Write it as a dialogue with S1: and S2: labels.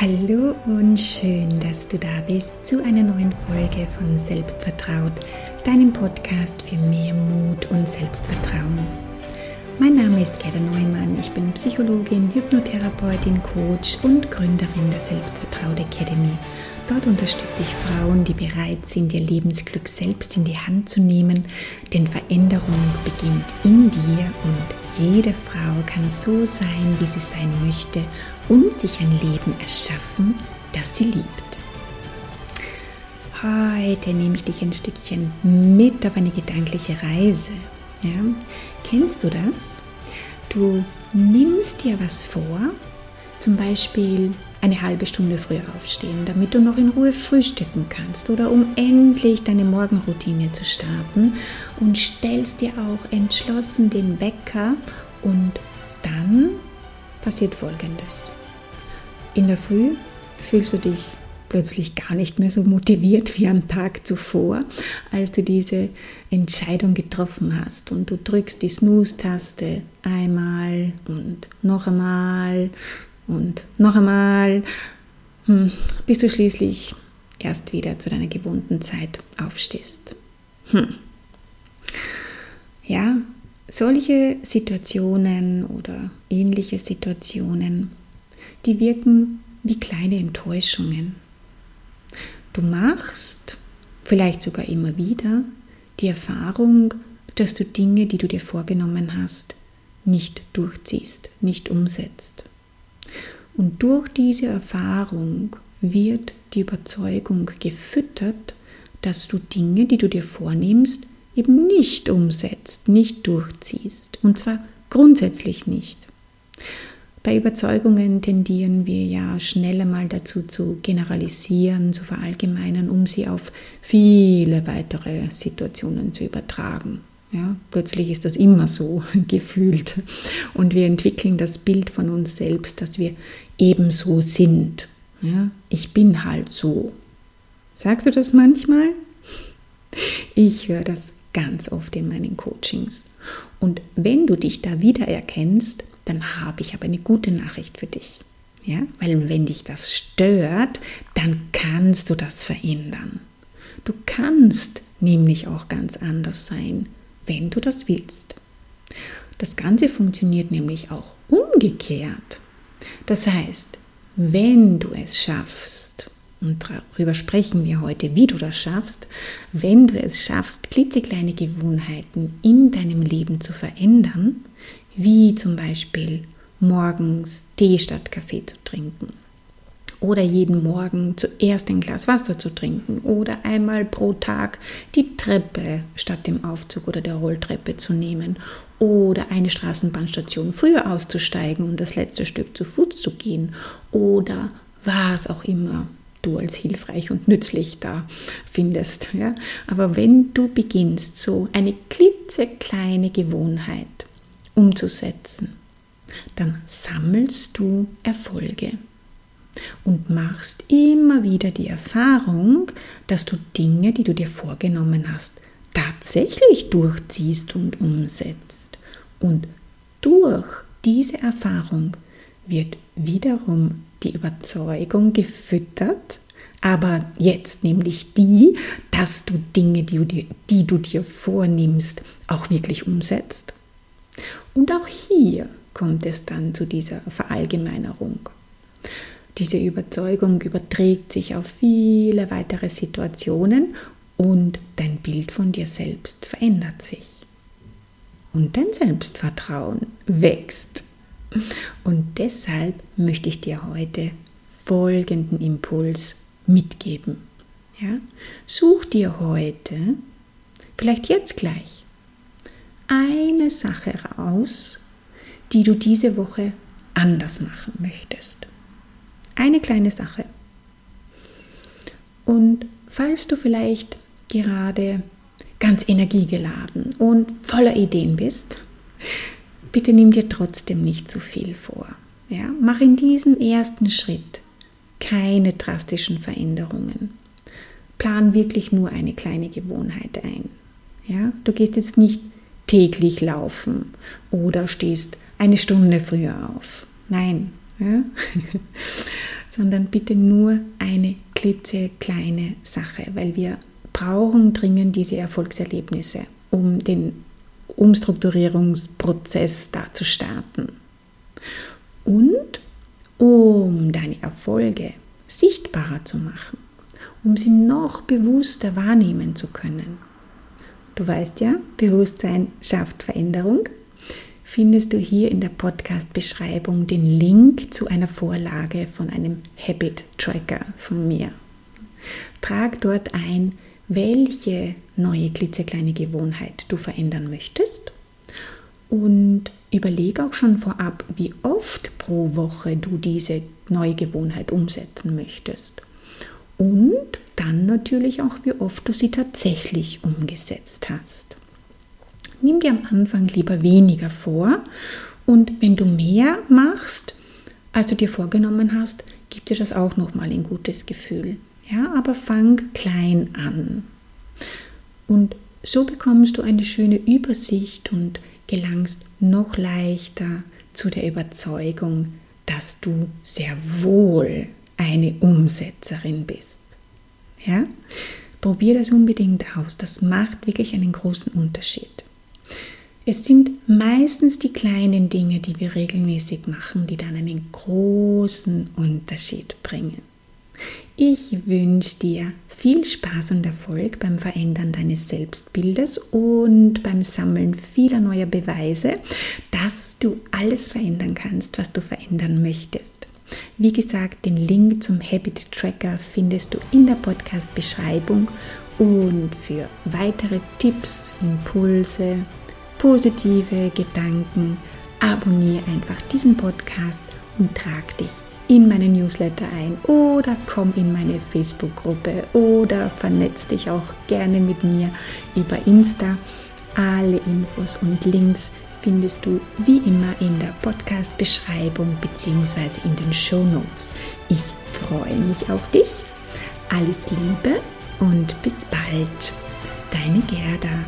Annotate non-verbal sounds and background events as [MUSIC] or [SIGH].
S1: Hallo und schön, dass du da bist zu einer neuen Folge von Selbstvertraut, deinem Podcast für mehr Mut und Selbstvertrauen. Mein Name ist Gerda Neumann, ich bin Psychologin, Hypnotherapeutin, Coach und Gründerin der Selbstvertraut Academy. Dort unterstütze ich Frauen, die bereit sind, ihr Lebensglück selbst in die Hand zu nehmen, denn Veränderung beginnt in dir und jede Frau kann so sein, wie sie sein möchte und sich ein Leben erschaffen, das sie liebt. Heute nehme ich dich ein Stückchen mit auf eine gedankliche Reise. Ja? Kennst du das? Du nimmst dir was vor, zum Beispiel eine halbe Stunde früher aufstehen, damit du noch in Ruhe frühstücken kannst oder um endlich deine Morgenroutine zu starten und stellst dir auch entschlossen den Wecker und dann passiert Folgendes. In der Früh fühlst du dich plötzlich gar nicht mehr so motiviert wie am Tag zuvor, als du diese Entscheidung getroffen hast. Und du drückst die Snooze-Taste einmal und noch einmal und noch einmal, hm, bis du schließlich erst wieder zu deiner gewohnten Zeit aufstehst. Hm. Ja, solche Situationen oder ähnliche Situationen, die wirken wie kleine Enttäuschungen. Du machst, vielleicht sogar immer wieder, die Erfahrung, dass du Dinge, die du dir vorgenommen hast, nicht durchziehst, nicht umsetzt. Und durch diese Erfahrung wird die Überzeugung gefüttert, dass du Dinge, die du dir vornimmst, eben nicht umsetzt, nicht durchziehst. Und zwar grundsätzlich nicht. Bei Überzeugungen tendieren wir ja schneller mal dazu zu generalisieren, zu verallgemeinern, um sie auf viele weitere Situationen zu übertragen. Ja, plötzlich ist das immer so [LAUGHS] gefühlt. Und wir entwickeln das Bild von uns selbst, dass wir ebenso sind. Ja, ich bin halt so. Sagst du das manchmal? Ich höre das ganz oft in meinen Coachings. Und wenn du dich da wiedererkennst, dann habe ich aber eine gute Nachricht für dich. Ja? Weil wenn dich das stört, dann kannst du das verändern. Du kannst nämlich auch ganz anders sein wenn du das willst. Das Ganze funktioniert nämlich auch umgekehrt. Das heißt, wenn du es schaffst, und darüber sprechen wir heute, wie du das schaffst, wenn du es schaffst, klitzekleine Gewohnheiten in deinem Leben zu verändern, wie zum Beispiel morgens Tee statt Kaffee zu trinken oder jeden Morgen zuerst ein Glas Wasser zu trinken oder einmal pro Tag die Treppe statt dem Aufzug oder der Rolltreppe zu nehmen oder eine Straßenbahnstation früher auszusteigen und das letzte Stück zu Fuß zu gehen oder was auch immer du als hilfreich und nützlich da findest. Ja? Aber wenn du beginnst, so eine klitzekleine Gewohnheit umzusetzen, dann sammelst du Erfolge und machst immer wieder die Erfahrung, dass du Dinge, die du dir vorgenommen hast, tatsächlich durchziehst und umsetzt. Und durch diese Erfahrung wird wiederum die Überzeugung gefüttert, aber jetzt nämlich die, dass du Dinge, die du, dir, die du dir vornimmst, auch wirklich umsetzt. Und auch hier kommt es dann zu dieser Verallgemeinerung. Diese Überzeugung überträgt sich auf viele weitere Situationen und dein Bild von dir selbst verändert sich. Und dein Selbstvertrauen wächst. Und deshalb möchte ich dir heute folgenden Impuls mitgeben. Ja? Such dir heute, vielleicht jetzt gleich, eine Sache raus, die du diese Woche anders machen möchtest. Eine kleine Sache. Und falls du vielleicht gerade ganz energiegeladen und voller Ideen bist, bitte nimm dir trotzdem nicht zu viel vor. Ja? Mach in diesem ersten Schritt keine drastischen Veränderungen. Plan wirklich nur eine kleine Gewohnheit ein. Ja? Du gehst jetzt nicht täglich laufen oder stehst eine Stunde früher auf. Nein, ja? [LAUGHS] sondern bitte nur eine klitzekleine Sache, weil wir brauchen dringend diese Erfolgserlebnisse, um den Umstrukturierungsprozess da zu starten. Und um deine Erfolge sichtbarer zu machen, um sie noch bewusster wahrnehmen zu können. Du weißt ja, Bewusstsein schafft Veränderung. Findest du hier in der Podcast-Beschreibung den Link zu einer Vorlage von einem Habit Tracker von mir. Trag dort ein, welche neue klitzekleine Gewohnheit du verändern möchtest und überleg auch schon vorab, wie oft pro Woche du diese neue Gewohnheit umsetzen möchtest. Und dann natürlich auch, wie oft du sie tatsächlich umgesetzt hast. Nimm dir am Anfang lieber weniger vor und wenn du mehr machst, als du dir vorgenommen hast, gibt dir das auch nochmal ein gutes Gefühl. Ja, aber fang klein an. Und so bekommst du eine schöne Übersicht und gelangst noch leichter zu der Überzeugung, dass du sehr wohl eine Umsetzerin bist. Ja? Probier das unbedingt aus. Das macht wirklich einen großen Unterschied. Es sind meistens die kleinen Dinge, die wir regelmäßig machen, die dann einen großen Unterschied bringen. Ich wünsche dir viel Spaß und Erfolg beim Verändern deines Selbstbildes und beim Sammeln vieler neuer Beweise, dass du alles verändern kannst, was du verändern möchtest. Wie gesagt, den Link zum Habit Tracker findest du in der Podcast-Beschreibung und für weitere Tipps, Impulse, positive Gedanken, abonniere einfach diesen Podcast und trag dich in meine Newsletter ein oder komm in meine Facebook-Gruppe oder vernetz dich auch gerne mit mir über Insta. Alle Infos und Links findest du wie immer in der Podcast-Beschreibung bzw. in den Show Notes. Ich freue mich auf dich. Alles Liebe und bis bald. Deine Gerda.